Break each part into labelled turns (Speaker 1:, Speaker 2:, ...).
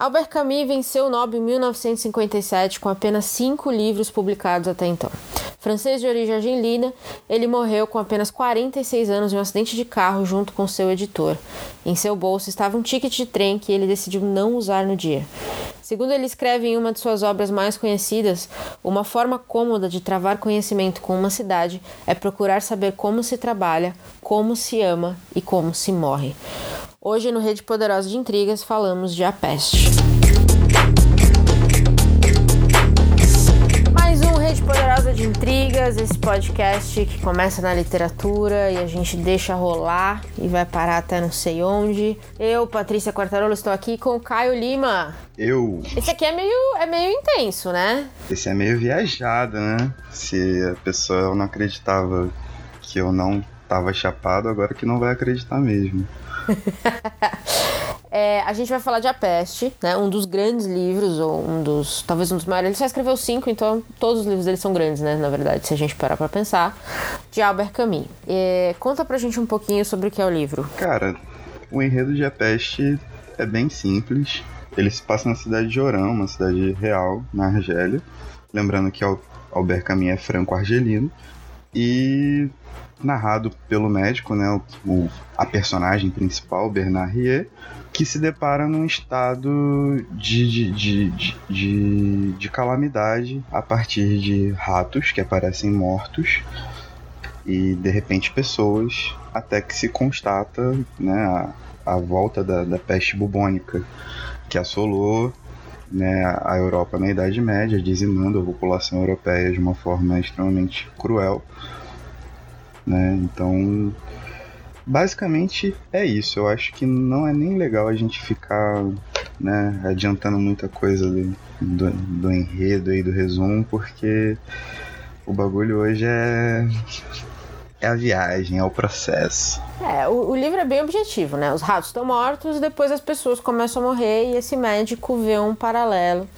Speaker 1: Albert Camus venceu o Nobel em 1957 com apenas cinco livros publicados até então. Francês de origem argelina, ele morreu com apenas 46 anos em um acidente de carro junto com seu editor. Em seu bolso estava um ticket de trem que ele decidiu não usar no dia. Segundo ele escreve em uma de suas obras mais conhecidas, uma forma cômoda de travar conhecimento com uma cidade é procurar saber como se trabalha, como se ama e como se morre. Hoje no Rede Poderosa de Intrigas falamos de A Peste. Mais um Rede Poderosa de Intrigas, esse podcast que começa na literatura e a gente deixa rolar e vai parar até não sei onde. Eu, Patrícia Quartarolo, estou aqui com o Caio Lima.
Speaker 2: Eu.
Speaker 1: Esse aqui é meio, é meio intenso, né?
Speaker 2: Esse é meio viajado, né? Se a pessoa não acreditava que eu não tava chapado, agora que não vai acreditar mesmo.
Speaker 1: é, a gente vai falar de A Peste, né? Um dos grandes livros, ou um dos. talvez um dos maiores. Ele só escreveu cinco, então todos os livros dele são grandes, né? Na verdade, se a gente parar pra pensar. De Albert Camus. É, conta pra gente um pouquinho sobre o que é o livro.
Speaker 2: Cara, o enredo de A Peste é bem simples. Ele se passa na cidade de Oran, uma cidade real, na Argélia. Lembrando que Albert Camus é franco-argelino. E narrado pelo médico, né, o, a personagem principal, Bernard Rier, que se depara num estado de, de, de, de, de calamidade a partir de ratos que aparecem mortos e de repente pessoas, até que se constata né, a, a volta da, da peste bubônica que assolou né, a Europa na Idade Média, dizimando a população europeia de uma forma extremamente cruel. Né? Então, basicamente é isso. Eu acho que não é nem legal a gente ficar né, adiantando muita coisa do, do, do enredo e do resumo, porque o bagulho hoje é é a viagem, é o processo.
Speaker 1: É, o, o livro é bem objetivo, né? Os ratos estão mortos, depois as pessoas começam a morrer e esse médico vê um paralelo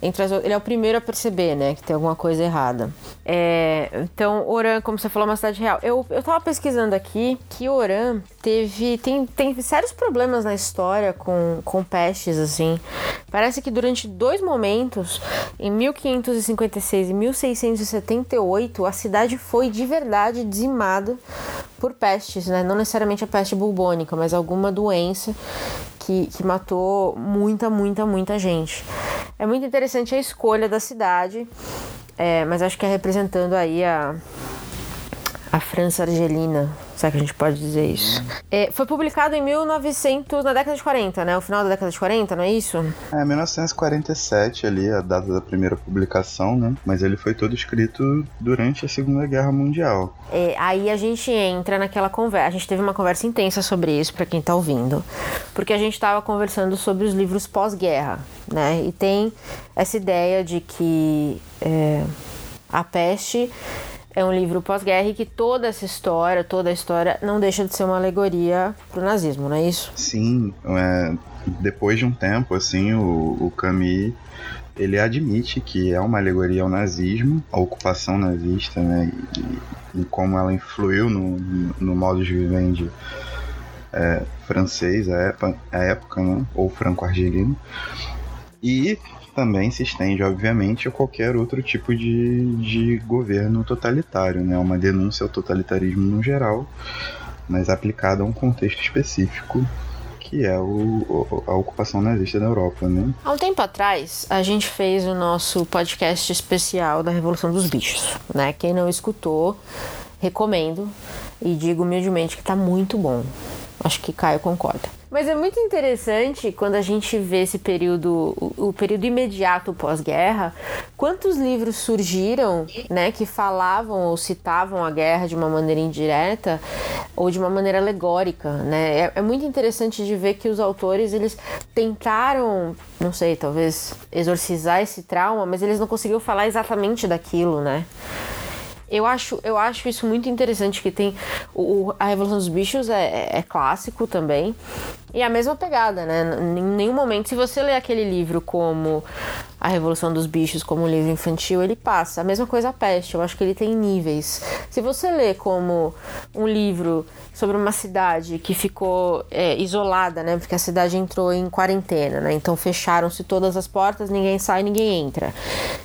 Speaker 1: entre as, ele é o primeiro a perceber, né, que tem alguma coisa errada. É, então, Oran, como você falou, é uma cidade real. Eu, eu tava pesquisando aqui que Oran teve tem, tem sérios problemas na história com, com pestes, assim. Parece que durante dois momentos, em 1556 e 1678, a cidade foi de verdade dizimada por pestes, né? Não necessariamente a peste bubônica, mas alguma doença que, que matou muita, muita, muita gente. É muito interessante a escolha da cidade, é, mas acho que é representando aí a, a França argelina, Será que a gente pode dizer isso? É, foi publicado em 1900, na década de 40, né? O final da década de 40, não é isso?
Speaker 2: É, 1947 ali, a data da primeira publicação, né? Mas ele foi todo escrito durante a Segunda Guerra Mundial.
Speaker 1: É, aí a gente entra naquela conversa. A gente teve uma conversa intensa sobre isso, para quem tá ouvindo. Porque a gente estava conversando sobre os livros pós-guerra, né? E tem essa ideia de que é, a peste é um livro pós-guerra e que toda essa história, toda a história, não deixa de ser uma alegoria pro nazismo, não é isso?
Speaker 2: Sim, é, depois de um tempo, assim, o, o Camus ele admite que é uma alegoria ao nazismo, à ocupação nazista, né, e, e como ela influiu no, no modo de viver é, francês à época, época né, ou franco-argelino. E também se estende, obviamente, a qualquer outro tipo de, de governo totalitário, né? Uma denúncia ao totalitarismo no geral, mas aplicada a um contexto específico que é o, a ocupação nazista da Europa, né?
Speaker 1: Há um tempo atrás, a gente fez o nosso podcast especial da Revolução dos Bichos, né? Quem não escutou, recomendo e digo humildemente que tá muito bom. Acho que Caio concorda. Mas é muito interessante quando a gente vê esse período, o, o período imediato pós-guerra, quantos livros surgiram, né, que falavam ou citavam a guerra de uma maneira indireta ou de uma maneira alegórica, né? É, é muito interessante de ver que os autores eles tentaram, não sei, talvez exorcizar esse trauma, mas eles não conseguiram falar exatamente daquilo, né? Eu acho, eu acho isso muito interessante que tem o, a Revolução dos Bichos é, é, é clássico também E a mesma pegada, né? Em nenhum momento, se você ler aquele livro como A Revolução dos Bichos, como um livro infantil, ele passa. A mesma coisa a peste, eu acho que ele tem níveis. Se você lê como um livro sobre uma cidade que ficou é, isolada, né? Porque a cidade entrou em quarentena, né? Então fecharam-se todas as portas, ninguém sai, ninguém entra.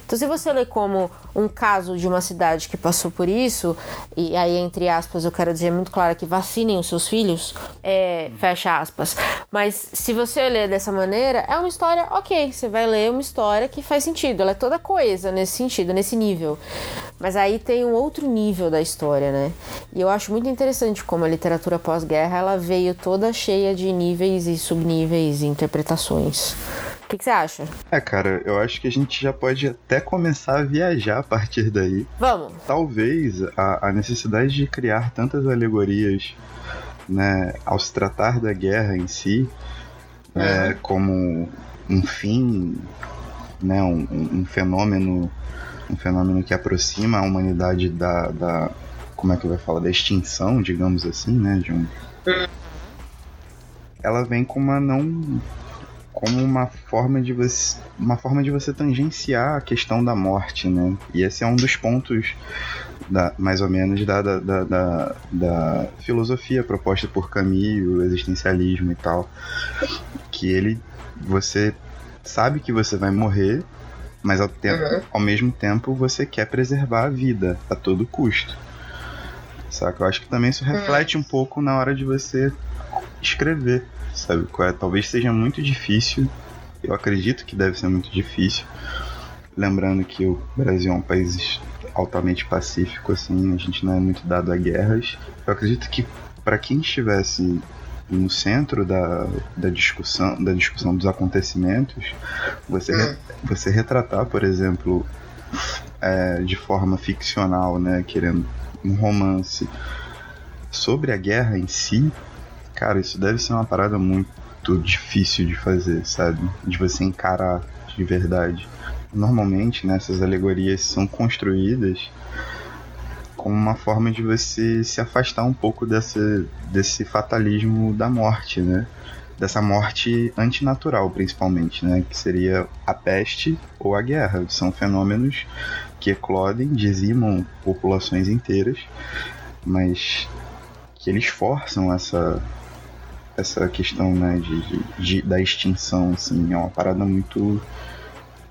Speaker 1: Então, se você lê como um caso de uma cidade que passou por isso, e aí, entre aspas, eu quero dizer muito claro que vacinem os seus filhos, é, fecha aspas. Mas se você ler dessa maneira, é uma história ok. Você vai ler uma história que faz sentido, ela é toda coesa nesse sentido, nesse nível. Mas aí tem um outro nível da história, né? E eu acho muito interessante como a literatura pós-guerra ela veio toda cheia de níveis e subníveis e interpretações. O que, que, você acha?
Speaker 2: É, cara, eu acho que a gente já pode até começar a viajar a partir daí.
Speaker 1: Vamos.
Speaker 2: Talvez a, a necessidade de criar tantas alegorias, né, ao se tratar da guerra em si, é, como um fim, né, um, um fenômeno um fenômeno que aproxima a humanidade da, da como é que vai falar da extinção, digamos assim, né, de um ela vem com uma não como uma forma de você uma forma de você tangenciar a questão da morte, né? E esse é um dos pontos da, mais ou menos da, da, da, da, filosofia proposta por Camus, o existencialismo e tal, que ele você sabe que você vai morrer mas ao, tempo, uhum. ao mesmo tempo você quer preservar a vida a todo custo. Saca? Eu acho que também isso reflete uhum. um pouco na hora de você escrever, sabe? É, talvez seja muito difícil, eu acredito que deve ser muito difícil, lembrando que o Brasil é um país altamente pacífico, assim, a gente não é muito dado a guerras. Eu acredito que para quem estivesse no centro da, da discussão da discussão dos acontecimentos, você, hum. você retratar, por exemplo, é, de forma ficcional, né, querendo um romance sobre a guerra em si, cara, isso deve ser uma parada muito difícil de fazer, sabe? De você encarar de verdade. Normalmente, né, essas alegorias são construídas como uma forma de você se afastar um pouco desse, desse fatalismo da morte, né? Dessa morte antinatural, principalmente, né? Que seria a peste ou a guerra. São fenômenos que eclodem, dizimam populações inteiras, mas que eles forçam essa essa questão né, de, de, de, da extinção, assim, é uma parada muito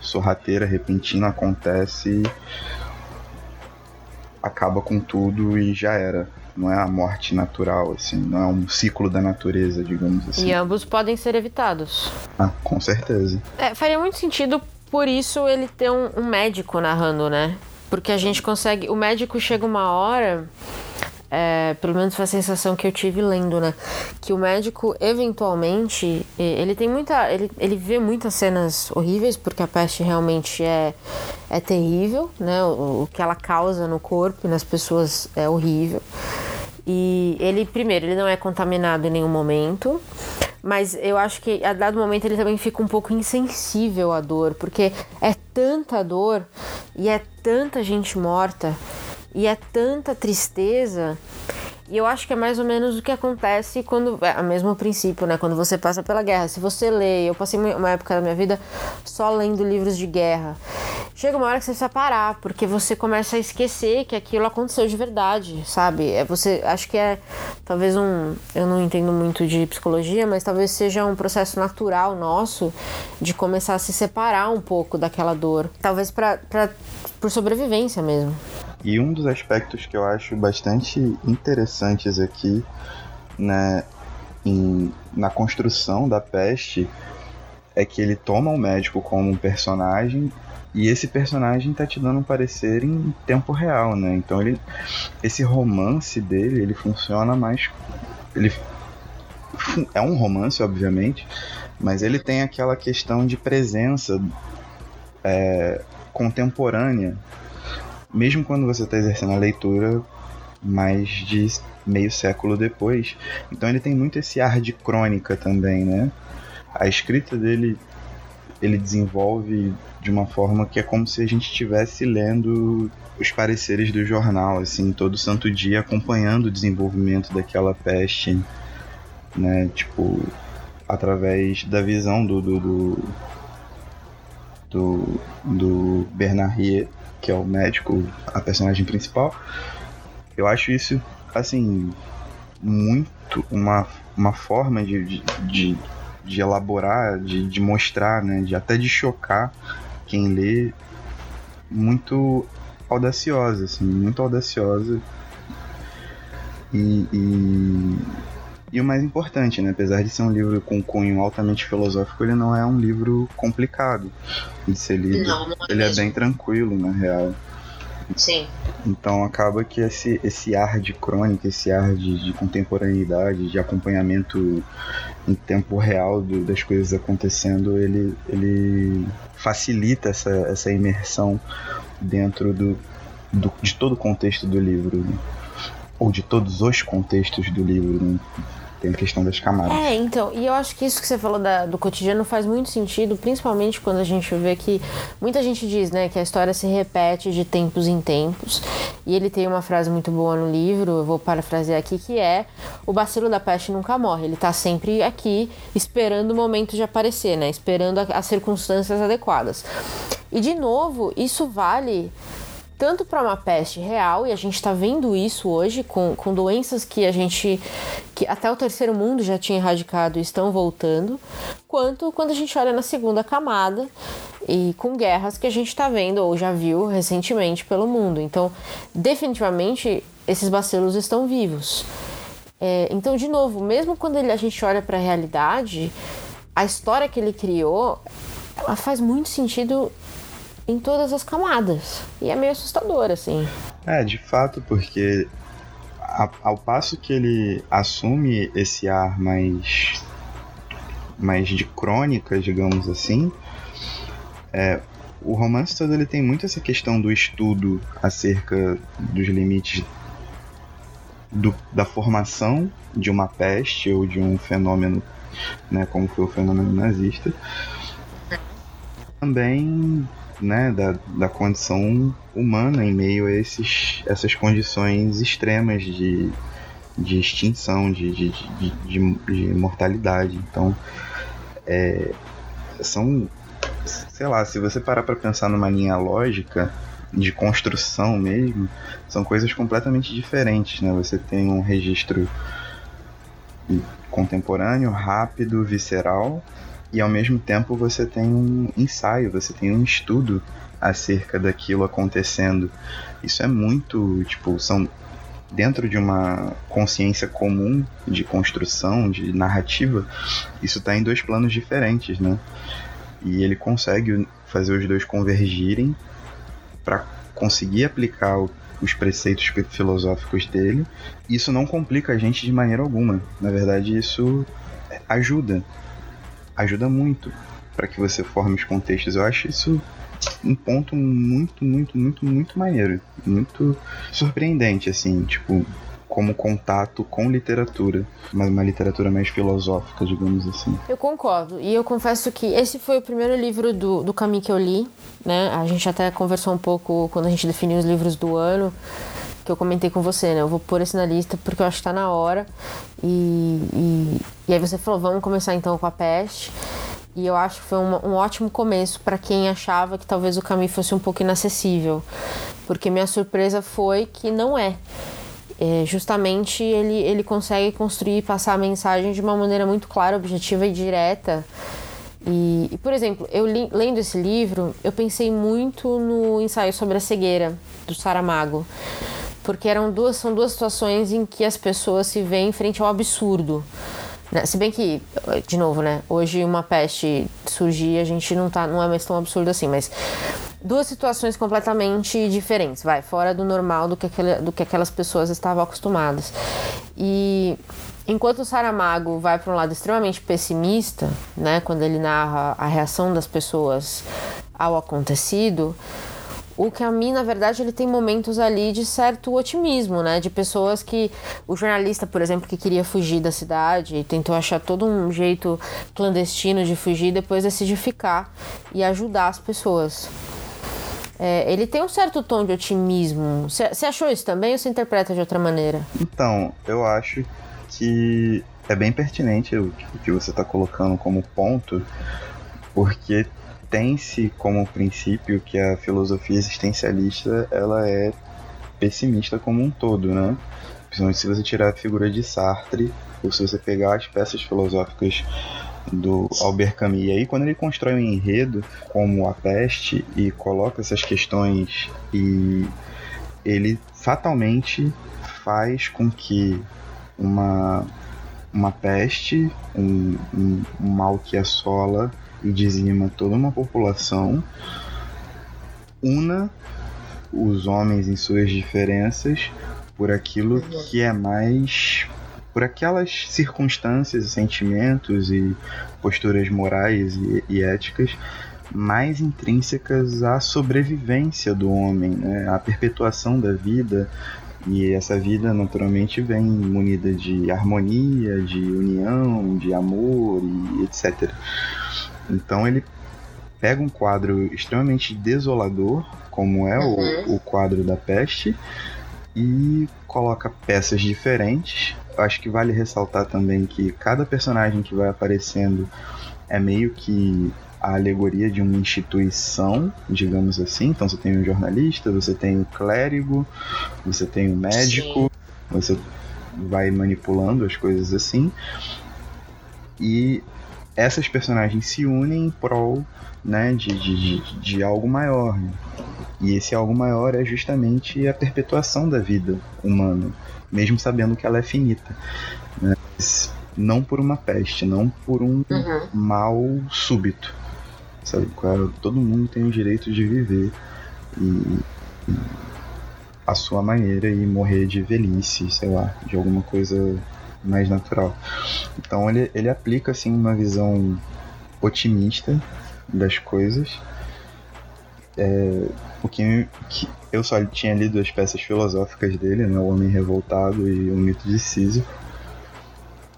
Speaker 2: sorrateira, repentina, acontece acaba com tudo e já era. Não é a morte natural, assim, não é um ciclo da natureza, digamos assim.
Speaker 1: E ambos podem ser evitados.
Speaker 2: Ah, com certeza.
Speaker 1: É, faria muito sentido, por isso, ele ter um, um médico narrando, né? Porque a gente consegue. O médico chega uma hora é, pelo menos foi a sensação que eu tive lendo, né? Que o médico, eventualmente, ele tem muita. Ele, ele vê muitas cenas horríveis, porque a peste realmente é, é terrível, né? O, o que ela causa no corpo e nas pessoas é horrível. E ele, primeiro, ele não é contaminado em nenhum momento, mas eu acho que a dado momento ele também fica um pouco insensível à dor, porque é tanta dor e é tanta gente morta e é tanta tristeza. E eu acho que é mais ou menos o que acontece quando. É o mesmo princípio, né? Quando você passa pela guerra. Se você lê, eu passei uma época da minha vida só lendo livros de guerra. Chega uma hora que você precisa parar, porque você começa a esquecer que aquilo aconteceu de verdade, sabe? É você. Acho que é talvez um. Eu não entendo muito de psicologia, mas talvez seja um processo natural nosso de começar a se separar um pouco daquela dor. Talvez pra, pra, por sobrevivência mesmo.
Speaker 2: E um dos aspectos que eu acho bastante interessantes aqui, né, em, na construção da peste, é que ele toma o médico como um personagem e esse personagem tá te dando um parecer em tempo real, né? Então ele, esse romance dele, ele funciona mais, ele é um romance, obviamente, mas ele tem aquela questão de presença é, contemporânea mesmo quando você está exercendo a leitura mais de meio século depois. Então ele tem muito esse ar de crônica também, né? A escrita dele ele desenvolve de uma forma que é como se a gente estivesse lendo os pareceres do jornal, assim, todo santo dia acompanhando o desenvolvimento daquela peste, né? Tipo, através da visão do do, do, do, que é o médico, a personagem principal. Eu acho isso, assim, muito uma, uma forma de, de, de, elaborar, de, de mostrar, né, de até de chocar quem lê, muito audaciosa, assim, muito audaciosa. E, e, e, o mais importante, né? Apesar de ser um livro com cunho altamente filosófico, ele não é um livro complicado de ser lido. Não, não é ele mesmo. é bem tranquilo, na real.
Speaker 3: Sim.
Speaker 2: Então acaba que esse, esse ar de crônica, esse ar de, de contemporaneidade, de acompanhamento em tempo real do, das coisas acontecendo, ele, ele facilita essa, essa imersão dentro do, do, de todo o contexto do livro. Né? Ou de todos os contextos do livro. Né? Tem a questão das camadas.
Speaker 1: É, então, e eu acho que isso que você falou da, do cotidiano faz muito sentido, principalmente quando a gente vê que muita gente diz, né, que a história se repete de tempos em tempos. E ele tem uma frase muito boa no livro, eu vou parafrasear aqui, que é: o bacilo da peste nunca morre, ele tá sempre aqui esperando o momento de aparecer, né, esperando as circunstâncias adequadas. E de novo, isso vale tanto para uma peste real, e a gente está vendo isso hoje com, com doenças que a gente, que até o terceiro mundo já tinha erradicado e estão voltando, quanto quando a gente olha na segunda camada e com guerras que a gente está vendo ou já viu recentemente pelo mundo. Então, definitivamente, esses bacilos estão vivos. É, então, de novo, mesmo quando ele, a gente olha para a realidade, a história que ele criou, ela faz muito sentido em todas as camadas. E é meio assustador, assim.
Speaker 2: É, de fato, porque a, ao passo que ele assume esse ar mais mais de crônica, digamos assim, é, o romance todo ele tem muito essa questão do estudo acerca dos limites do, da formação de uma peste ou de um fenômeno, né, como foi o fenômeno nazista. Também né, da, da condição humana em meio a esses, essas condições extremas de, de extinção, de, de, de, de, de mortalidade. Então, é, são, sei lá, se você parar para pensar numa linha lógica de construção mesmo, são coisas completamente diferentes, né? Você tem um registro contemporâneo, rápido, visceral, e ao mesmo tempo você tem um ensaio, você tem um estudo acerca daquilo acontecendo. Isso é muito, tipo, são dentro de uma consciência comum de construção, de narrativa, isso está em dois planos diferentes, né? E ele consegue fazer os dois convergirem para conseguir aplicar os preceitos filosóficos dele. Isso não complica a gente de maneira alguma. Na verdade, isso ajuda ajuda muito para que você forme os contextos. Eu acho isso um ponto muito, muito, muito, muito maneiro, muito surpreendente, assim, tipo, como contato com literatura, mas uma literatura mais filosófica, digamos assim.
Speaker 1: Eu concordo, e eu confesso que esse foi o primeiro livro do, do Camus que eu li, né? A gente até conversou um pouco quando a gente definiu os livros do ano que eu comentei com você, né? Eu vou pôr esse na lista porque eu acho que tá na hora. E, e, e aí você falou, vamos começar então com a peste. E eu acho que foi um, um ótimo começo para quem achava que talvez o caminho fosse um pouco inacessível. Porque minha surpresa foi que não é. é justamente ele, ele consegue construir e passar a mensagem de uma maneira muito clara, objetiva e direta. E, e, por exemplo, eu li, lendo esse livro, eu pensei muito no ensaio sobre a cegueira do Saramago porque eram duas, são duas situações em que as pessoas se veem frente ao absurdo. Né? Se bem que, de novo, né? Hoje uma peste surgir, a gente não, tá, não é mais tão absurdo assim, mas duas situações completamente diferentes, vai, fora do normal do que, aquele, do que aquelas pessoas estavam acostumadas. E enquanto o Saramago vai para um lado extremamente pessimista, né, quando ele narra a reação das pessoas ao acontecido, o Camus, na verdade, ele tem momentos ali de certo otimismo, né? De pessoas que. O jornalista, por exemplo, que queria fugir da cidade e tentou achar todo um jeito clandestino de fugir, depois decidiu ficar e ajudar as pessoas. É, ele tem um certo tom de otimismo. Você achou isso também ou você interpreta de outra maneira?
Speaker 2: Então, eu acho que é bem pertinente o que você está colocando como ponto, porque tem-se como princípio que a filosofia existencialista ela é pessimista como um todo, né? Principalmente se você tirar a figura de Sartre, ou se você pegar as peças filosóficas do Albert Camus. E aí, quando ele constrói um enredo como A Peste e coloca essas questões, e ele fatalmente faz com que uma, uma peste, um, um, um mal que assola e dizima toda uma população, una os homens em suas diferenças por aquilo que é mais por aquelas circunstâncias, sentimentos e posturas morais e, e éticas mais intrínsecas à sobrevivência do homem, né? à perpetuação da vida. E essa vida naturalmente vem munida de harmonia, de união, de amor e etc. Então ele pega um quadro extremamente desolador, como é uhum. o, o quadro da peste, e coloca peças diferentes acho que vale ressaltar também que cada personagem que vai aparecendo é meio que a alegoria de uma instituição, digamos assim. Então você tem o jornalista, você tem o clérigo, você tem o médico, Sim. você vai manipulando as coisas assim. E essas personagens se unem em prol né, de, de, de, de algo maior. Né? E esse algo maior é justamente a perpetuação da vida humana mesmo sabendo que ela é finita. Né? Não por uma peste, não por um uhum. mal súbito. Sabe? Todo mundo tem o direito de viver e, e a sua maneira e morrer de velhice, sei lá, de alguma coisa mais natural. Então ele, ele aplica assim uma visão otimista das coisas. É, o que, que, eu só tinha lido as peças filosóficas dele, né, O Homem Revoltado e O Mito de Sísifo,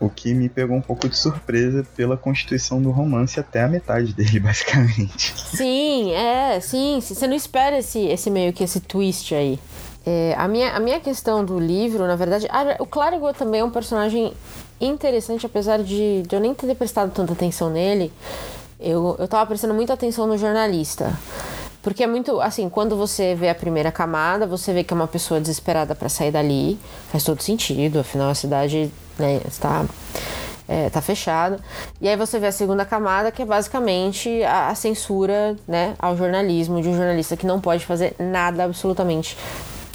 Speaker 2: o que me pegou um pouco de surpresa pela constituição do romance até a metade dele, basicamente.
Speaker 1: Sim, é, sim, você não espera esse, esse meio que esse twist aí. É, a, minha, a minha questão do livro, na verdade, ah, o Clérigo também é um personagem interessante, apesar de, de eu nem ter prestado tanta atenção nele, eu, eu tava prestando muita atenção no jornalista. Porque é muito, assim, quando você vê a primeira camada, você vê que é uma pessoa desesperada para sair dali, faz todo sentido, afinal a cidade né, está é, tá fechada. E aí você vê a segunda camada, que é basicamente a, a, censura né, ao jornalismo, de um jornalista que não pode fazer nada absolutamente,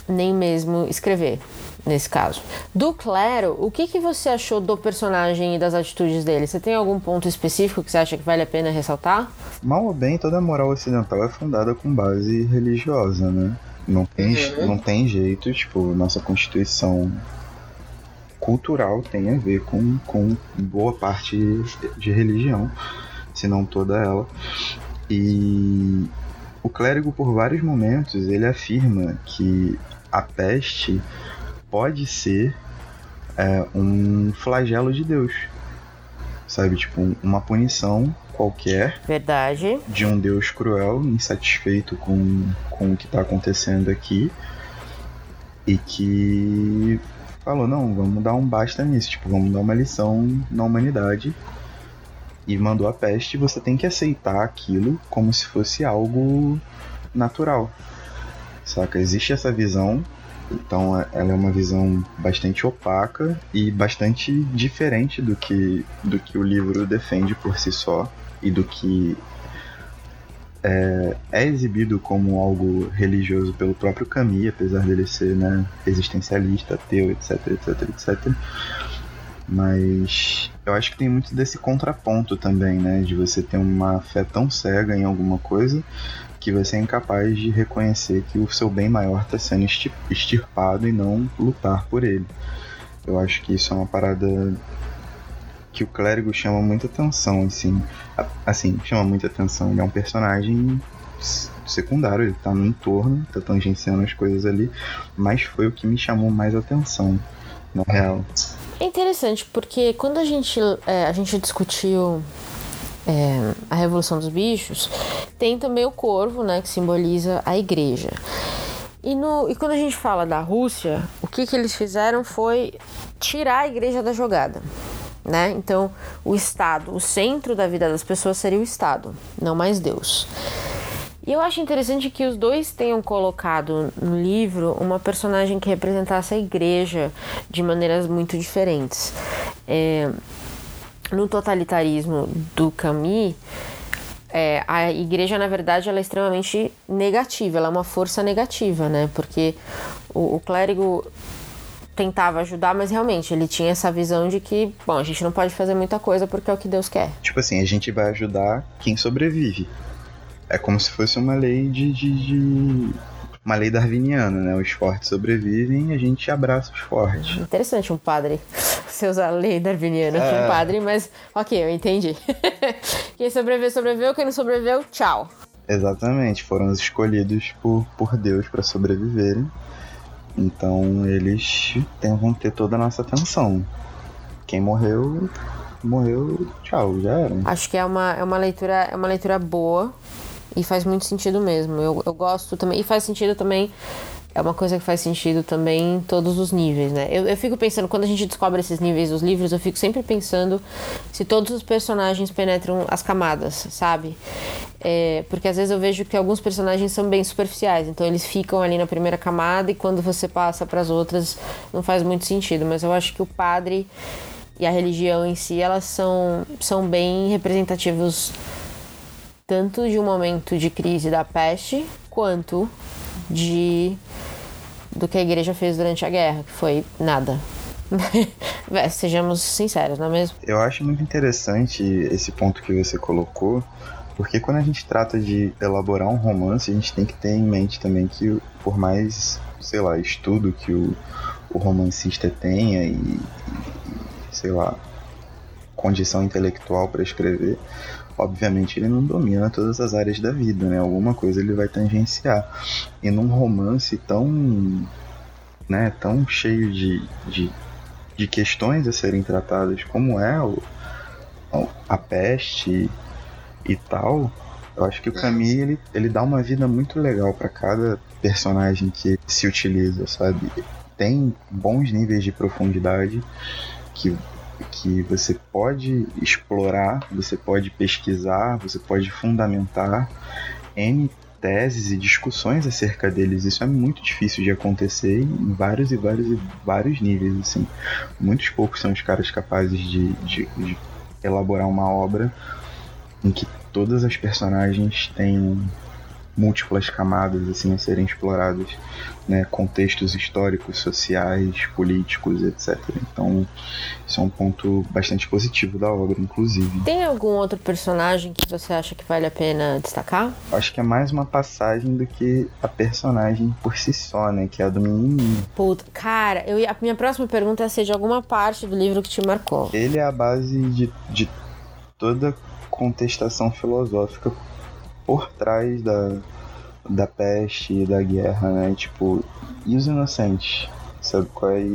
Speaker 1: nem mesmo escrever nesse caso. Do Claro, o que, que você achou do personagem e das atitudes dele? Você tem algum ponto específico que você acha que vale a pena ressaltar?
Speaker 2: Mal ou bem, toda moral ocidental é fundada com base religiosa, né? Não tem, uhum. não tem jeito, tipo, nossa Constituição cultural tem a ver com, com boa parte de religião, se não toda ela. E o clérigo, por vários momentos, ele afirma que a peste pode ser é, um flagelo de Deus. Sabe? Tipo, uma punição qualquer.
Speaker 1: Verdade.
Speaker 2: De um Deus cruel, insatisfeito com, com o que está acontecendo aqui. E que falou: não, vamos dar um basta nisso. Tipo, vamos dar uma lição na humanidade. E mandou a peste. Você tem que aceitar aquilo como se fosse algo natural. Saca? Existe essa visão então é, ela é uma visão bastante opaca e bastante diferente do que, do que o livro defende por si só e do que é, é exibido como algo religioso pelo próprio Camus, apesar dele ser né, existencialista, ateu, etc, etc, etc. Mas eu acho que tem muito desse contraponto também, né? De você ter uma fé tão cega em alguma coisa que você é incapaz de reconhecer que o seu bem maior está sendo extirpado e não lutar por ele. Eu acho que isso é uma parada que o clérigo chama muita atenção, assim, assim, chama muita atenção. Ele é um personagem secundário, ele tá no entorno, tá tangenciando as coisas ali, mas foi o que me chamou mais atenção, na real.
Speaker 1: É interessante, porque quando a gente, é, a gente discutiu é, a Revolução dos Bichos, tem também o corvo, né, que simboliza a igreja. E, no, e quando a gente fala da Rússia, o que, que eles fizeram foi tirar a igreja da jogada. né? Então, o Estado, o centro da vida das pessoas seria o Estado, não mais Deus. E eu acho interessante que os dois tenham colocado no livro uma personagem que representasse a igreja de maneiras muito diferentes. É, no totalitarismo do Camus, é, a igreja, na verdade, ela é extremamente negativa, ela é uma força negativa, né? Porque o, o clérigo tentava ajudar, mas realmente ele tinha essa visão de que, bom, a gente não pode fazer muita coisa porque é o que Deus quer.
Speaker 2: Tipo assim, a gente vai ajudar quem sobrevive. É como se fosse uma lei de, de, de uma lei darwiniana, né? Os fortes sobrevivem e a gente abraça os fortes.
Speaker 1: Interessante um padre. Você usa a lei darwiniana é. um padre, mas ok, eu entendi. quem sobreviveu, sobreviveu, quem não sobreviveu, tchau.
Speaker 2: Exatamente, foram os escolhidos por, por Deus para sobreviverem. Então eles vão ter toda a nossa atenção. Quem morreu, morreu, tchau, já era.
Speaker 1: Acho que é uma, é uma leitura é uma leitura boa e faz muito sentido mesmo. Eu, eu gosto também. E faz sentido também. É uma coisa que faz sentido também em todos os níveis, né? Eu, eu fico pensando, quando a gente descobre esses níveis dos livros, eu fico sempre pensando se todos os personagens penetram as camadas, sabe? É, porque às vezes eu vejo que alguns personagens são bem superficiais, então eles ficam ali na primeira camada e quando você passa para as outras não faz muito sentido. Mas eu acho que o padre e a religião em si, elas são, são bem representativos tanto de um momento de crise da peste quanto de do que a igreja fez durante a guerra, que foi nada. Sejamos sinceros, não é mesmo?
Speaker 2: Eu acho muito interessante esse ponto que você colocou, porque quando a gente trata de elaborar um romance, a gente tem que ter em mente também que, por mais, sei lá, estudo que o, o romancista tenha e, e sei lá, condição intelectual para escrever, obviamente ele não domina todas as áreas da vida, né? Alguma coisa ele vai tangenciar. E num romance tão, né, tão cheio de, de, de questões a serem tratadas como é o, a peste e tal, eu acho que o Camus ele, ele dá uma vida muito legal para cada personagem que se utiliza, sabe? Tem bons níveis de profundidade que que você pode explorar, você pode pesquisar, você pode fundamentar N teses e discussões acerca deles. Isso é muito difícil de acontecer em vários e vários e vários níveis. Assim. Muitos poucos são os caras capazes de, de, de elaborar uma obra em que todas as personagens têm múltiplas camadas assim a serem exploradas, né, contextos históricos, sociais, políticos, etc. Então, isso é um ponto bastante positivo da obra, inclusive.
Speaker 1: Tem algum outro personagem que você acha que vale a pena destacar?
Speaker 2: Acho que é mais uma passagem do que a personagem por si só, né, que é a do menininho.
Speaker 1: Puta, cara, eu, a minha próxima pergunta é se de alguma parte do livro que te marcou.
Speaker 2: Ele é a base de, de toda contestação filosófica por trás da, da peste da guerra, né? Tipo, e os inocentes? Sabe qual é?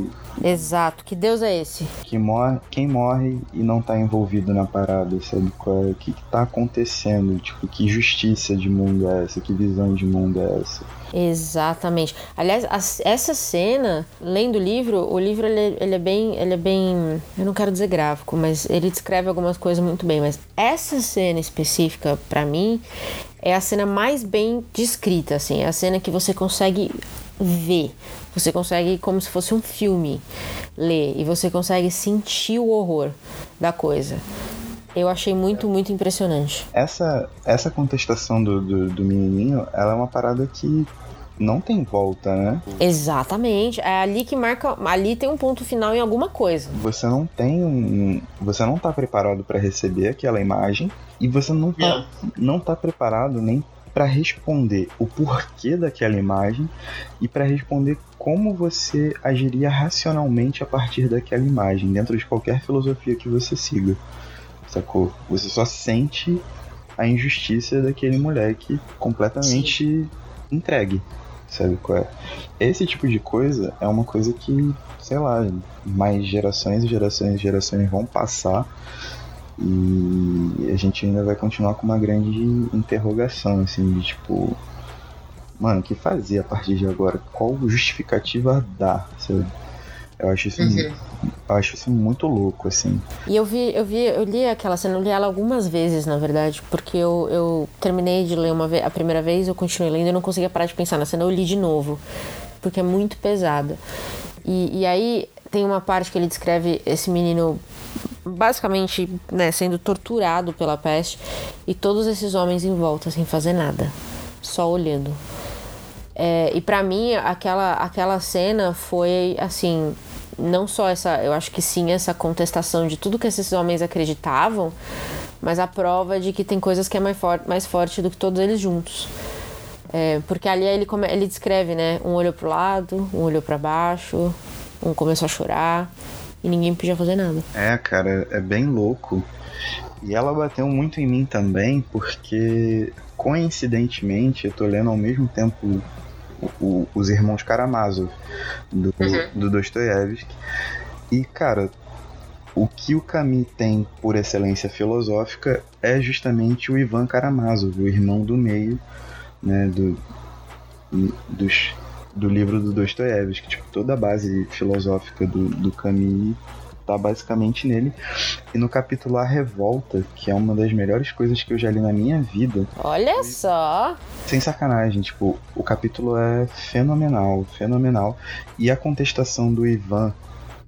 Speaker 1: Exato, que Deus é esse?
Speaker 2: Que morre, quem morre e não tá envolvido na parada, sabe qual é? O que, que tá acontecendo? Tipo, que justiça de mundo é essa? Que visão de mundo é essa?
Speaker 1: Exatamente. Aliás, a, essa cena, lendo o livro, o livro ele, ele, é bem, ele é bem, eu não quero dizer gráfico, mas ele descreve algumas coisas muito bem. Mas essa cena específica, para mim, é a cena mais bem descrita, assim, é a cena que você consegue ver, você consegue como se fosse um filme ler e você consegue sentir o horror da coisa. Eu achei muito, muito impressionante.
Speaker 2: Essa, essa contestação do, do, do menininho, ela é uma parada que não tem volta, né?
Speaker 1: Exatamente. É ali que marca. Ali tem um ponto final em alguma coisa.
Speaker 2: Você não tem um. Você não tá preparado para receber aquela imagem e você não tá, não tá preparado nem para responder o porquê daquela imagem e para responder como você agiria racionalmente a partir daquela imagem, dentro de qualquer filosofia que você siga. Sacou? Você só sente a injustiça daquele moleque completamente Sim. entregue sabe qual é? Esse tipo de coisa é uma coisa que, sei lá, mais gerações e gerações e gerações vão passar e a gente ainda vai continuar com uma grande interrogação, assim, de tipo, mano, o que fazer a partir de agora? Qual justificativa dar, sabe? Eu acho isso, uhum. eu acho isso muito louco, assim.
Speaker 1: E eu vi, eu vi, eu li aquela cena, eu li ela algumas vezes, na verdade, porque eu, eu terminei de ler uma vez, a primeira vez, eu continuei lendo e não conseguia parar de pensar na cena, eu li de novo, porque é muito pesada. E, e aí tem uma parte que ele descreve esse menino basicamente né, sendo torturado pela peste e todos esses homens em volta sem fazer nada, só olhando. É, e para mim aquela aquela cena foi assim não só essa eu acho que sim essa contestação de tudo que esses homens acreditavam mas a prova de que tem coisas que é mais, for mais forte do que todos eles juntos é, porque ali ele, ele descreve né um olho pro lado um olho para baixo um começou a chorar e ninguém podia fazer nada
Speaker 2: é cara é bem louco e ela bateu muito em mim também porque coincidentemente eu tô lendo ao mesmo tempo o, os irmãos Karamazov, do, uhum. do Dostoiévski. E, cara, o que o Camus tem por excelência filosófica é justamente o Ivan Karamazov, o irmão do meio, né, do, dos, do livro do Dostoiévski. Tipo, toda a base filosófica do, do Camus tá basicamente nele. E no capítulo A Revolta, que é uma das melhores coisas que eu já li na minha vida.
Speaker 1: Olha só!
Speaker 2: Sem sacanagem, tipo, o capítulo é fenomenal, fenomenal. E a contestação do Ivan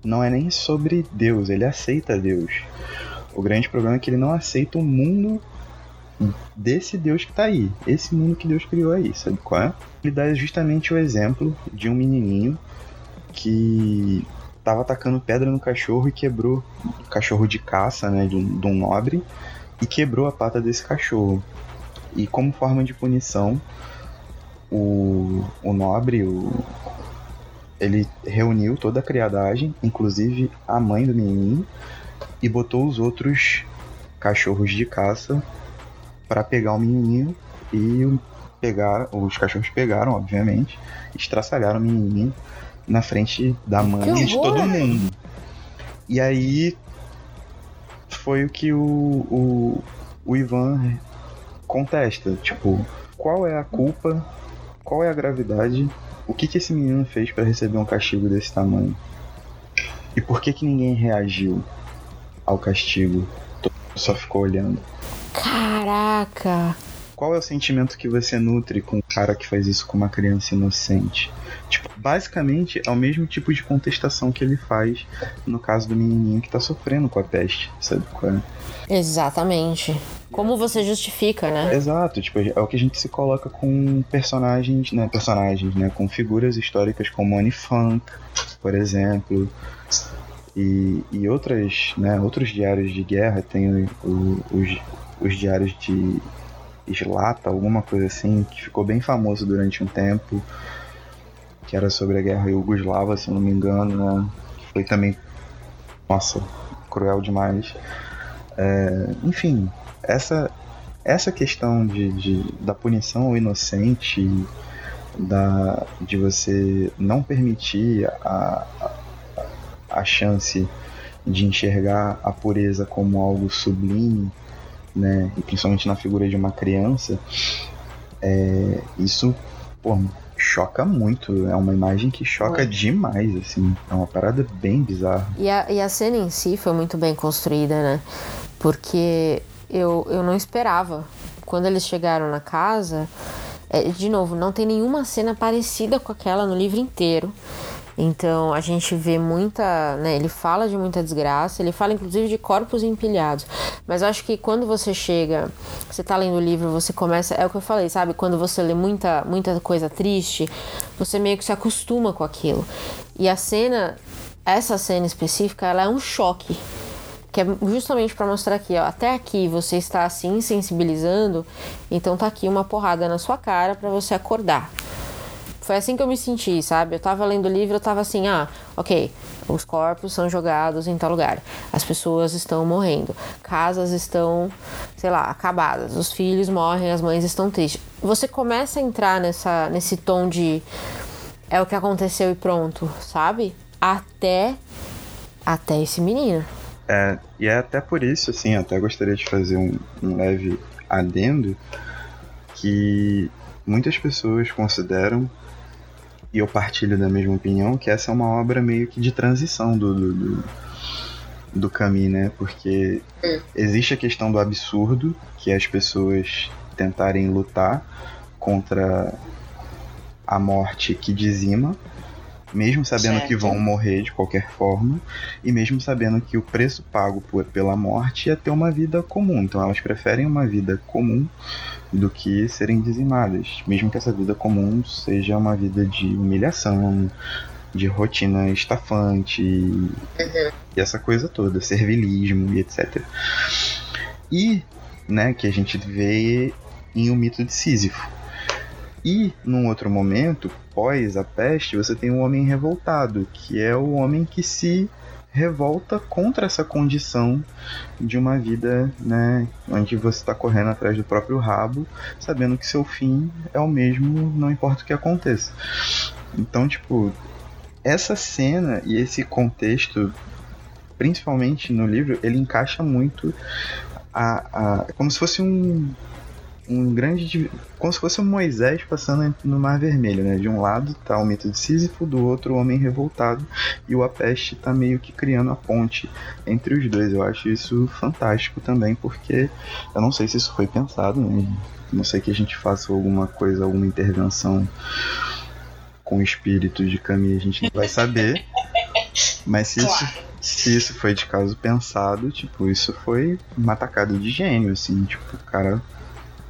Speaker 2: não é nem sobre Deus, ele aceita Deus. O grande problema é que ele não aceita o mundo desse Deus que tá aí, esse mundo que Deus criou aí, sabe qual é? Ele dá justamente o exemplo de um menininho que tava atacando pedra no cachorro e quebrou o cachorro de caça, né, de um, de um nobre, e quebrou a pata desse cachorro. E como forma de punição, o, o nobre, o, ele reuniu toda a criadagem, inclusive a mãe do menininho, e botou os outros cachorros de caça para pegar o menininho e pegar, os cachorros pegaram, obviamente, estraçalharam o menininho na frente da mãe e de todo mundo. E aí foi o que o, o, o Ivan contesta. Tipo, qual é a culpa? Qual é a gravidade? O que, que esse menino fez para receber um castigo desse tamanho? E por que, que ninguém reagiu ao castigo? Só ficou olhando.
Speaker 1: Caraca!
Speaker 2: Qual é o sentimento que você nutre com o cara que faz isso com uma criança inocente? Tipo, basicamente é o mesmo tipo de contestação que ele faz no caso do menininho que tá sofrendo com a peste, sabe qual é?
Speaker 1: Exatamente. Como você justifica, né?
Speaker 2: Exato, tipo, é o que a gente se coloca com personagens, né, personagens, né, com figuras históricas como Anne Funk, por exemplo, e, e outras, né, outros diários de guerra, tem o, o, os, os diários de Slata, alguma coisa assim, que ficou bem famoso durante um tempo, que era sobre a guerra Yugoslava, se não me engano, né? Foi também, nossa, cruel demais. É, enfim, essa, essa questão de, de, da punição ao inocente, da, de você não permitir a, a, a chance de enxergar a pureza como algo sublime, né, e principalmente na figura de uma criança, é, isso pô, choca muito. É uma imagem que choca foi. demais, assim. É uma parada bem bizarra.
Speaker 1: E a, e a cena em si foi muito bem construída, né? Porque eu, eu não esperava. Quando eles chegaram na casa, é, de novo, não tem nenhuma cena parecida com aquela no livro inteiro. Então a gente vê muita, né, ele fala de muita desgraça, ele fala inclusive de corpos empilhados. Mas eu acho que quando você chega, você tá lendo o livro, você começa, é o que eu falei, sabe? Quando você lê muita muita coisa triste, você meio que se acostuma com aquilo. E a cena, essa cena específica, ela é um choque que é justamente para mostrar aqui, ó, até aqui você está assim sensibilizando, então tá aqui uma porrada na sua cara para você acordar. Foi assim que eu me senti, sabe? Eu tava lendo o livro, eu tava assim, ah, ok, os corpos são jogados em tal lugar, as pessoas estão morrendo, casas estão, sei lá, acabadas, os filhos morrem, as mães estão tristes. Você começa a entrar nessa, nesse tom de é o que aconteceu e pronto, sabe? Até até esse menino.
Speaker 2: É, e é até por isso, assim, até gostaria de fazer um, um leve adendo que muitas pessoas consideram e eu partilho da mesma opinião, que essa é uma obra meio que de transição do, do, do, do Camus, né? Porque existe a questão do absurdo, que é as pessoas tentarem lutar contra a morte que dizima, mesmo sabendo certo. que vão morrer de qualquer forma, e mesmo sabendo que o preço pago por, pela morte é ter uma vida comum. Então elas preferem uma vida comum do que serem dizimadas, mesmo que essa vida comum seja uma vida de humilhação, de rotina estafante uhum. e essa coisa toda, servilismo e etc. E, né, que a gente vê em O Mito de Sísifo. E, num outro momento, pós a peste, você tem o homem revoltado, que é o homem que se revolta contra essa condição de uma vida, né, onde você está correndo atrás do próprio rabo, sabendo que seu fim é o mesmo, não importa o que aconteça. Então, tipo, essa cena e esse contexto, principalmente no livro, ele encaixa muito a, a como se fosse um um grande. como se fosse um Moisés passando no Mar Vermelho, né? De um lado tá o mito de Sísifo, do outro o Homem Revoltado, e o Apeste tá meio que criando a ponte entre os dois. Eu acho isso fantástico também, porque eu não sei se isso foi pensado, né? Não sei que a gente faça alguma coisa, alguma intervenção com o espírito de Camille, a gente não vai saber. Mas se isso, se isso foi de caso pensado, tipo, isso foi uma atacada de gênio, assim, tipo, o cara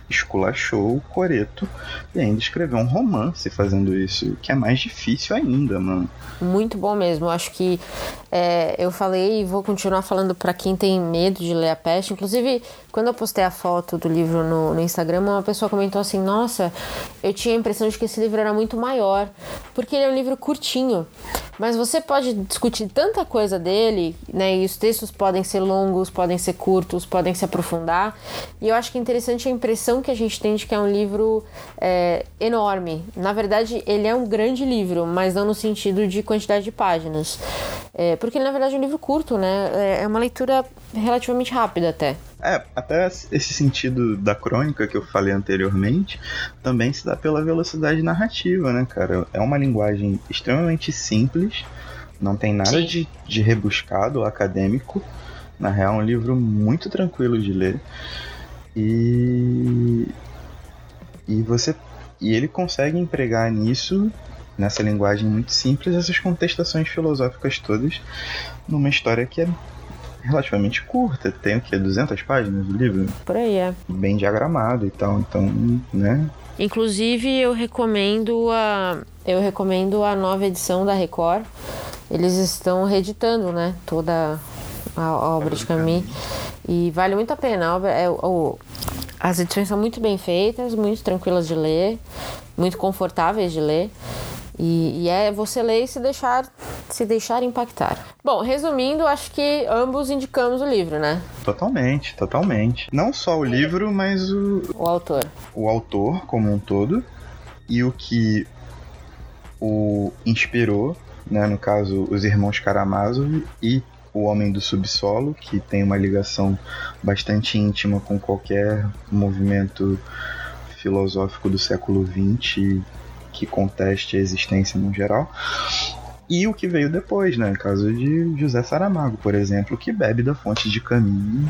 Speaker 2: esculachou o Coreto e ainda escreveu um romance fazendo isso, que é mais difícil ainda, mano.
Speaker 1: Muito bom mesmo. Acho que é, eu falei e vou continuar falando para quem tem medo de ler a peste. Inclusive, quando eu postei a foto do livro no, no, Instagram, uma pessoa comentou assim: Nossa, eu tinha a impressão de que esse livro era muito maior, porque ele é um livro curtinho. Mas você pode discutir tanta coisa dele, né? E os textos podem ser longos, podem ser curtos, podem se aprofundar. E eu acho que é interessante a impressão que a gente tem de que é um livro é, enorme. Na verdade, ele é um grande livro, mas não no sentido de quantidade de páginas. É, porque ele, na verdade, é um livro curto, né? É, é uma leitura relativamente rápida até.
Speaker 2: É, até esse sentido da crônica que eu falei anteriormente também se dá pela velocidade narrativa, né, cara? É uma linguagem extremamente simples, não tem nada de, de rebuscado ou acadêmico. Na real, é um livro muito tranquilo de ler. E. E você. E ele consegue empregar nisso, nessa linguagem muito simples, essas contestações filosóficas todas, numa história que é relativamente curta, tem o que? 200 páginas do livro?
Speaker 1: Por aí, é.
Speaker 2: Bem diagramado e tal, então, né?
Speaker 1: Inclusive, eu recomendo a eu recomendo a nova edição da Record. Eles estão reeditando, né, toda a obra de Camus e vale muito a pena. A obra é o, as edições são muito bem feitas, muito tranquilas de ler, muito confortáveis de ler. E, e, é você ler e se deixar, se deixar impactar. Bom, resumindo, acho que ambos indicamos o livro, né?
Speaker 2: Totalmente, totalmente. Não só o livro, mas o.
Speaker 1: O autor.
Speaker 2: O autor como um todo. E o que o inspirou, né? No caso, os irmãos Karamazov e o Homem do Subsolo, que tem uma ligação bastante íntima com qualquer movimento filosófico do século XX que conteste a existência no geral. E o que veio depois, né? Caso de José Saramago, por exemplo, que bebe da fonte de Camus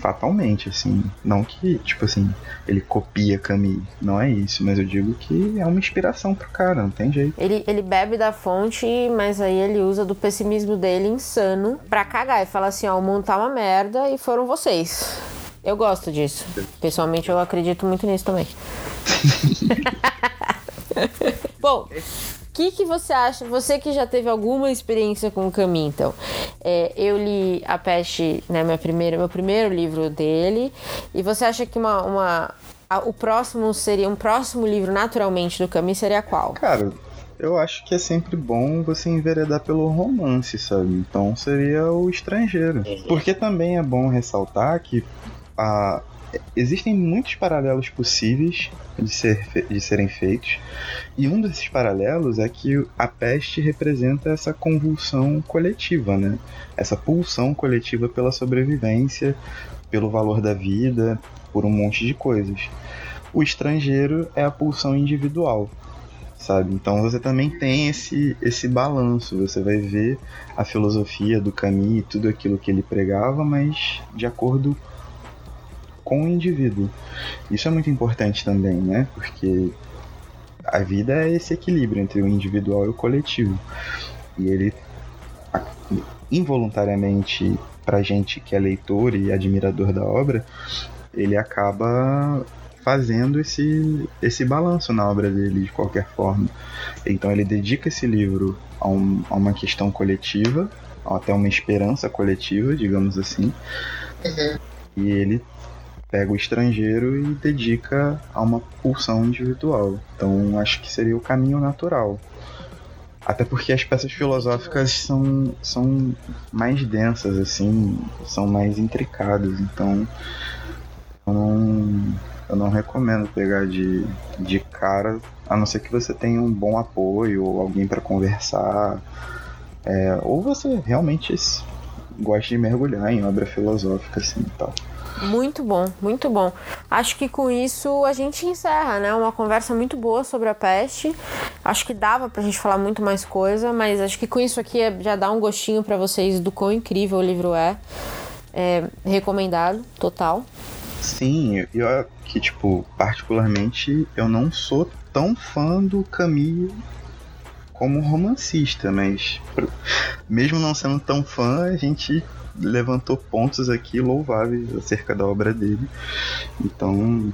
Speaker 2: fatalmente, assim. Não que, tipo assim, ele copia Camus, não é isso, mas eu digo que é uma inspiração pro cara, não tem jeito.
Speaker 1: Ele, ele bebe da fonte, mas aí ele usa do pessimismo dele insano pra cagar e fala assim: ó, o mundo tá uma merda e foram vocês. Eu gosto disso. Pessoalmente, eu acredito muito nisso também. Bom, o que, que você acha? Você que já teve alguma experiência com o Camus, então. É, eu li A Peste, né, meu primeiro, meu primeiro livro dele. E você acha que uma, uma a, o próximo seria um próximo livro naturalmente do Camus seria qual?
Speaker 2: Cara, eu acho que é sempre bom você enveredar pelo romance, sabe? Então seria o estrangeiro. Uhum. Porque também é bom ressaltar que a, existem muitos paralelos possíveis de, ser, de serem feitos, e um desses paralelos é que a peste representa essa convulsão coletiva, né? Essa pulsão coletiva pela sobrevivência, pelo valor da vida, por um monte de coisas. O estrangeiro é a pulsão individual, sabe? Então você também tem esse, esse balanço, você vai ver a filosofia do Camus e tudo aquilo que ele pregava, mas de acordo com o indivíduo. Isso é muito importante também, né? Porque a vida é esse equilíbrio entre o individual e o coletivo. E ele involuntariamente pra gente que é leitor e admirador da obra, ele acaba fazendo esse, esse balanço na obra dele de qualquer forma. Então ele dedica esse livro a, um, a uma questão coletiva, até uma esperança coletiva, digamos assim. Uhum. E ele pega o estrangeiro e dedica a uma pulsão individual. Então acho que seria o caminho natural. Até porque as peças filosóficas são, são mais densas, assim, são mais intricadas, então eu não, eu não recomendo pegar de, de cara, a não ser que você tenha um bom apoio ou alguém para conversar, é, ou você realmente goste de mergulhar em obra filosófica, assim e tal.
Speaker 1: Muito bom, muito bom. Acho que com isso a gente encerra, né? Uma conversa muito boa sobre a peste. Acho que dava pra gente falar muito mais coisa, mas acho que com isso aqui é, já dá um gostinho para vocês do quão incrível o livro é. é recomendado, total.
Speaker 2: Sim, eu que, tipo, particularmente eu não sou tão fã do Camus como romancista, mas mesmo não sendo tão fã, a gente levantou pontos aqui louváveis acerca da obra dele. Então,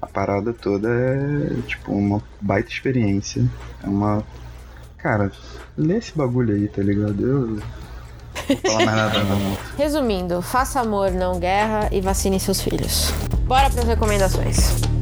Speaker 2: a parada toda é tipo uma baita experiência. É uma. Cara, lê esse bagulho aí, tá ligado? Eu. Não mais nada.
Speaker 1: Resumindo, faça amor, não guerra e vacine seus filhos. Bora para as recomendações.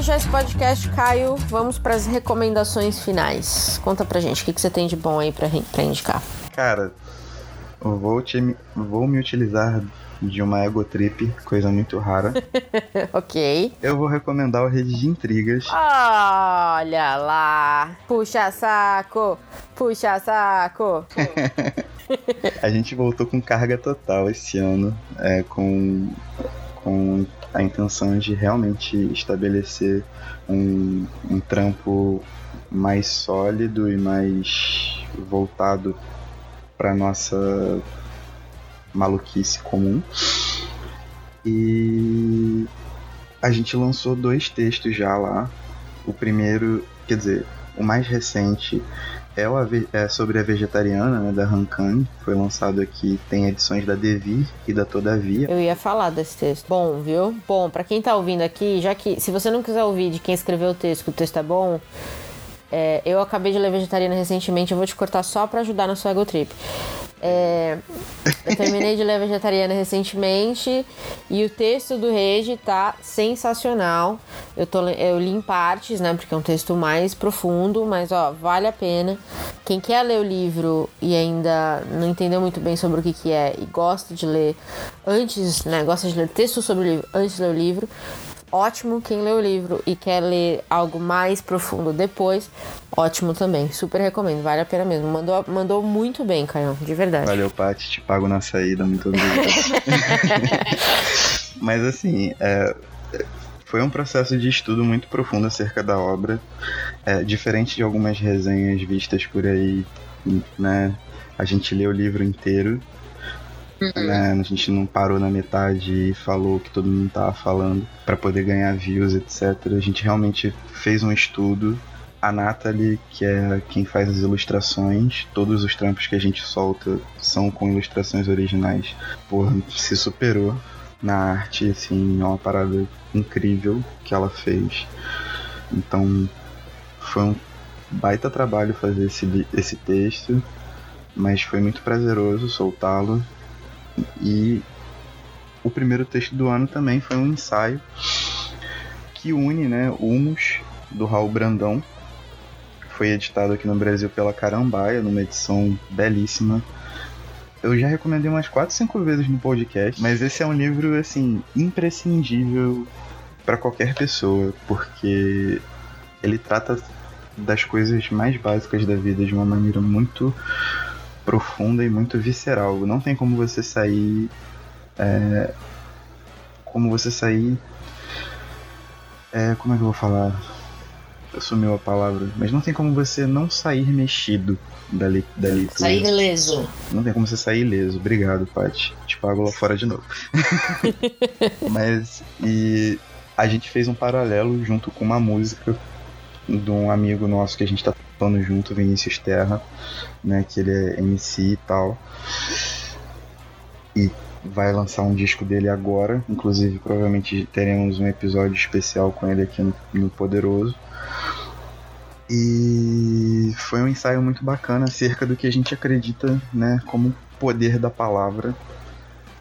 Speaker 1: Fechar esse podcast, Caio, vamos para as recomendações finais. Conta pra gente o que, que você tem de bom aí pra, pra indicar.
Speaker 2: Cara, vou, te, vou me utilizar de uma ego trip, coisa muito rara.
Speaker 1: ok.
Speaker 2: Eu vou recomendar o Rede de Intrigas.
Speaker 1: Olha lá! Puxa saco! Puxa saco!
Speaker 2: a gente voltou com carga total esse ano, é, com, com a intenção de realmente estabelecer um, um trampo mais sólido e mais voltado para nossa maluquice comum. E a gente lançou dois textos já lá. O primeiro, quer dizer, o mais recente é, é sobre a vegetariana, né, da Hankan, foi lançado aqui, tem edições da Devir e da Todavia.
Speaker 1: Eu ia falar desse texto. Bom, viu? Bom, para quem tá ouvindo aqui, já que se você não quiser ouvir de quem escreveu o texto, que o texto é bom, é, eu acabei de ler vegetariana recentemente, eu vou te cortar só para ajudar na sua ego trip. É, eu terminei de ler Vegetariana recentemente e o texto do Regi tá sensacional. Eu, tô, eu li em partes, né? Porque é um texto mais profundo, mas ó, vale a pena. Quem quer ler o livro e ainda não entendeu muito bem sobre o que, que é e gosta de ler antes, né? Gosta de ler texto sobre o livro antes de ler o livro, ótimo. Quem lê o livro e quer ler algo mais profundo depois, ótimo também. Super recomendo, vale a pena mesmo. Mandou, mandou muito bem, Caio, de verdade.
Speaker 2: Valeu, Paty, te pago na saída, muito obrigado. Mas assim, é, foi um processo de estudo muito profundo acerca da obra. É, diferente de algumas resenhas vistas por aí, né? A gente lê o livro inteiro Uhum. Né? A gente não parou na metade e falou o que todo mundo tava falando para poder ganhar views, etc. A gente realmente fez um estudo. A Natalie, que é quem faz as ilustrações, todos os trampos que a gente solta são com ilustrações originais. Porra, se superou na arte, assim, é uma parada incrível que ela fez. Então, foi um baita trabalho fazer esse, esse texto, mas foi muito prazeroso soltá-lo e o primeiro texto do ano também foi um ensaio que une né, Humus, do Raul Brandão. Foi editado aqui no Brasil pela Carambaia, numa edição belíssima. Eu já recomendei umas 4, 5 vezes no podcast, mas esse é um livro, assim, imprescindível para qualquer pessoa, porque ele trata das coisas mais básicas da vida de uma maneira muito profunda e muito visceral. Não tem como você sair. É, como você sair. É, como é que eu vou falar? Assumiu a palavra. Mas não tem como você não sair mexido dali. dali
Speaker 3: sair ileso.
Speaker 2: Não tem como você sair ileso. Obrigado, Paty. Te pago lá fora de novo. Mas. E a gente fez um paralelo junto com uma música de um amigo nosso que a gente tá tocando junto, Vinícius Terra, né? Que ele é MC e tal. E vai lançar um disco dele agora. Inclusive, provavelmente teremos um episódio especial com ele aqui no, no Poderoso. E foi um ensaio muito bacana acerca do que a gente acredita, né, como poder da palavra,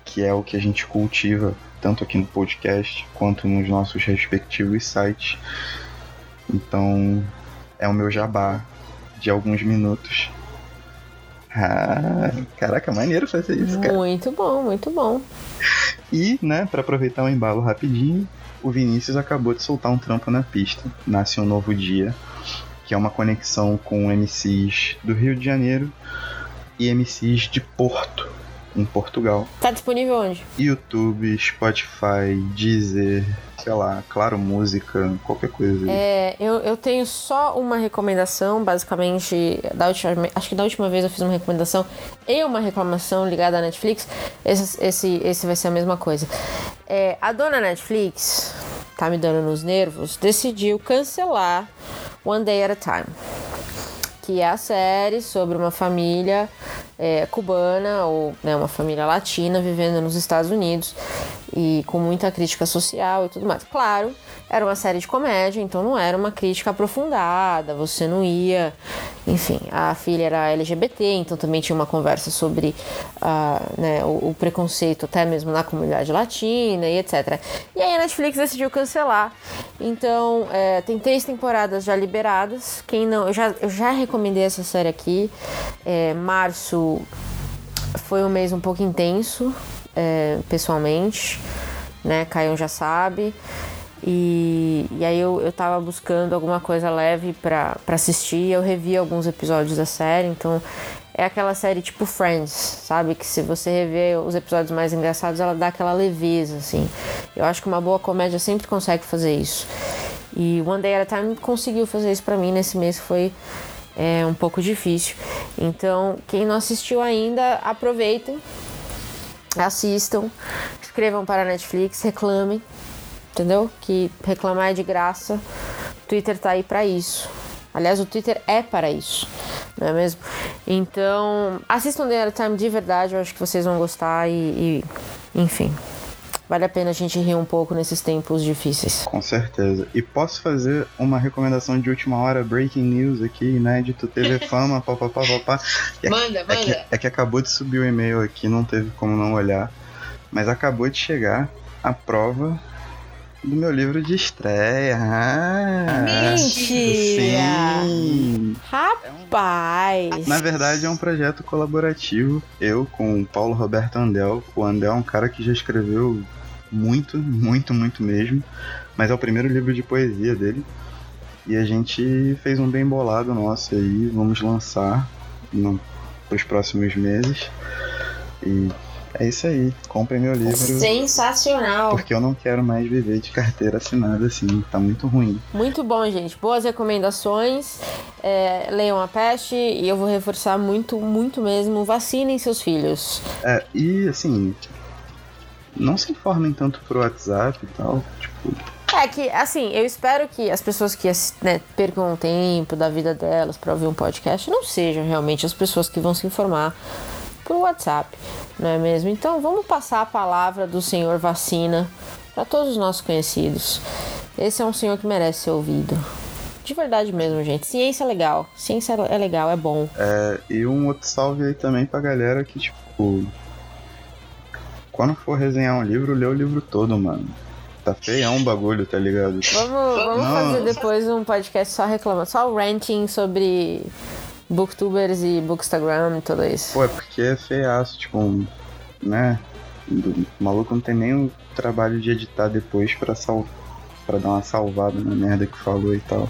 Speaker 2: que é o que a gente cultiva tanto aqui no podcast quanto nos nossos respectivos sites. Então, é o meu jabá de alguns minutos. Ah, caraca, maneiro fazer isso, cara.
Speaker 1: Muito bom, muito bom.
Speaker 2: E, né, para aproveitar o embalo rapidinho, o Vinícius acabou de soltar um trampo na pista. Nasce um novo dia, que é uma conexão com MCs do Rio de Janeiro e MCs de Porto, em Portugal.
Speaker 1: Tá disponível onde?
Speaker 2: YouTube, Spotify, Deezer, sei lá, Claro Música, qualquer coisa.
Speaker 1: É, eu, eu tenho só uma recomendação, basicamente, da última, acho que da última vez eu fiz uma recomendação e uma reclamação ligada à Netflix. Esse, esse, esse vai ser a mesma coisa. É, a dona Netflix, tá me dando nos nervos, decidiu cancelar One Day at a Time que é a série sobre uma família é, cubana ou né, uma família latina vivendo nos Estados Unidos e com muita crítica social e tudo mais. Claro, era uma série de comédia, então não era uma crítica aprofundada, você não ia. Enfim, a filha era LGBT, então também tinha uma conversa sobre uh, né, o, o, preconceito até mesmo na comunidade latina e etc. E aí a Netflix decidiu cancelar. Então, é, tem três temporadas já liberadas. Quem não. Eu já, eu já recomendei essa série aqui. É, março foi um mês um pouco intenso, é, pessoalmente, né? Caio já sabe. E, e aí eu, eu tava buscando alguma coisa leve para assistir. Eu revi alguns episódios da série, então é aquela série tipo Friends, sabe? Que se você rever os episódios mais engraçados, ela dá aquela leveza, assim. Eu acho que uma boa comédia sempre consegue fazer isso. E One Day at a Time conseguiu fazer isso para mim nesse mês, foi é, um pouco difícil. Então, quem não assistiu ainda, aproveitem, assistam, escrevam para a Netflix, reclamem entendeu? Que reclamar é de graça. O Twitter tá aí para isso. Aliás, o Twitter é para isso, não é mesmo? Então, assistam The Other Time de verdade, eu acho que vocês vão gostar e, e, enfim. Vale a pena a gente rir um pouco nesses tempos difíceis.
Speaker 2: Com certeza. E posso fazer uma recomendação de última hora, breaking news aqui, inédito, TV Fama, papapá, papá.
Speaker 3: É, manda,
Speaker 2: é
Speaker 3: manda.
Speaker 2: Que, é que acabou de subir o e-mail aqui, não teve como não olhar. Mas acabou de chegar a prova do meu livro de estreia. Ah,
Speaker 1: Mentira! Sim. Rapaz!
Speaker 2: Na verdade, é um projeto colaborativo. Eu com o Paulo Roberto Andel. O Andel é um cara que já escreveu muito, muito, muito mesmo. Mas é o primeiro livro de poesia dele. E a gente fez um bem bolado nosso aí. Vamos lançar para os próximos meses. E é isso aí. Comprem meu livro.
Speaker 3: Sensacional.
Speaker 2: Porque eu não quero mais viver de carteira assinada assim. Tá muito ruim.
Speaker 1: Muito bom, gente. Boas recomendações. É, leiam a peste e eu vou reforçar muito, muito mesmo. Vacinem seus filhos.
Speaker 2: É, e assim. Não se informem tanto pro WhatsApp e tal. Tipo.
Speaker 1: É que, assim, eu espero que as pessoas que né, percam o tempo da vida delas para ouvir um podcast não sejam realmente as pessoas que vão se informar por WhatsApp, não é mesmo? Então vamos passar a palavra do Senhor vacina para todos os nossos conhecidos. Esse é um senhor que merece ser ouvido. De verdade mesmo, gente. Ciência é legal. Ciência é legal, é bom.
Speaker 2: É, e um outro salve aí também pra galera que, tipo. Quando for resenhar um livro, lê o livro todo, mano. Tá feião um bagulho, tá ligado?
Speaker 1: Vamos, vamos fazer depois um podcast só reclamando, só o ranting sobre booktubers e bookstagram e tudo isso.
Speaker 2: Pô, é porque é feiaço, tipo, né? O maluco não tem nem o trabalho de editar depois pra sal pra dar uma salvada na merda que falou e tal.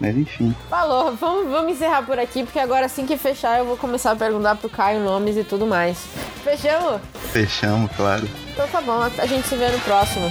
Speaker 2: Mas enfim.
Speaker 1: Falou, vamos, vamos encerrar por aqui, porque agora assim que fechar eu vou começar a perguntar pro Caio nomes e tudo mais. Fechamos?
Speaker 2: Fechamos, claro.
Speaker 1: Então tá bom, a gente se vê no próximo.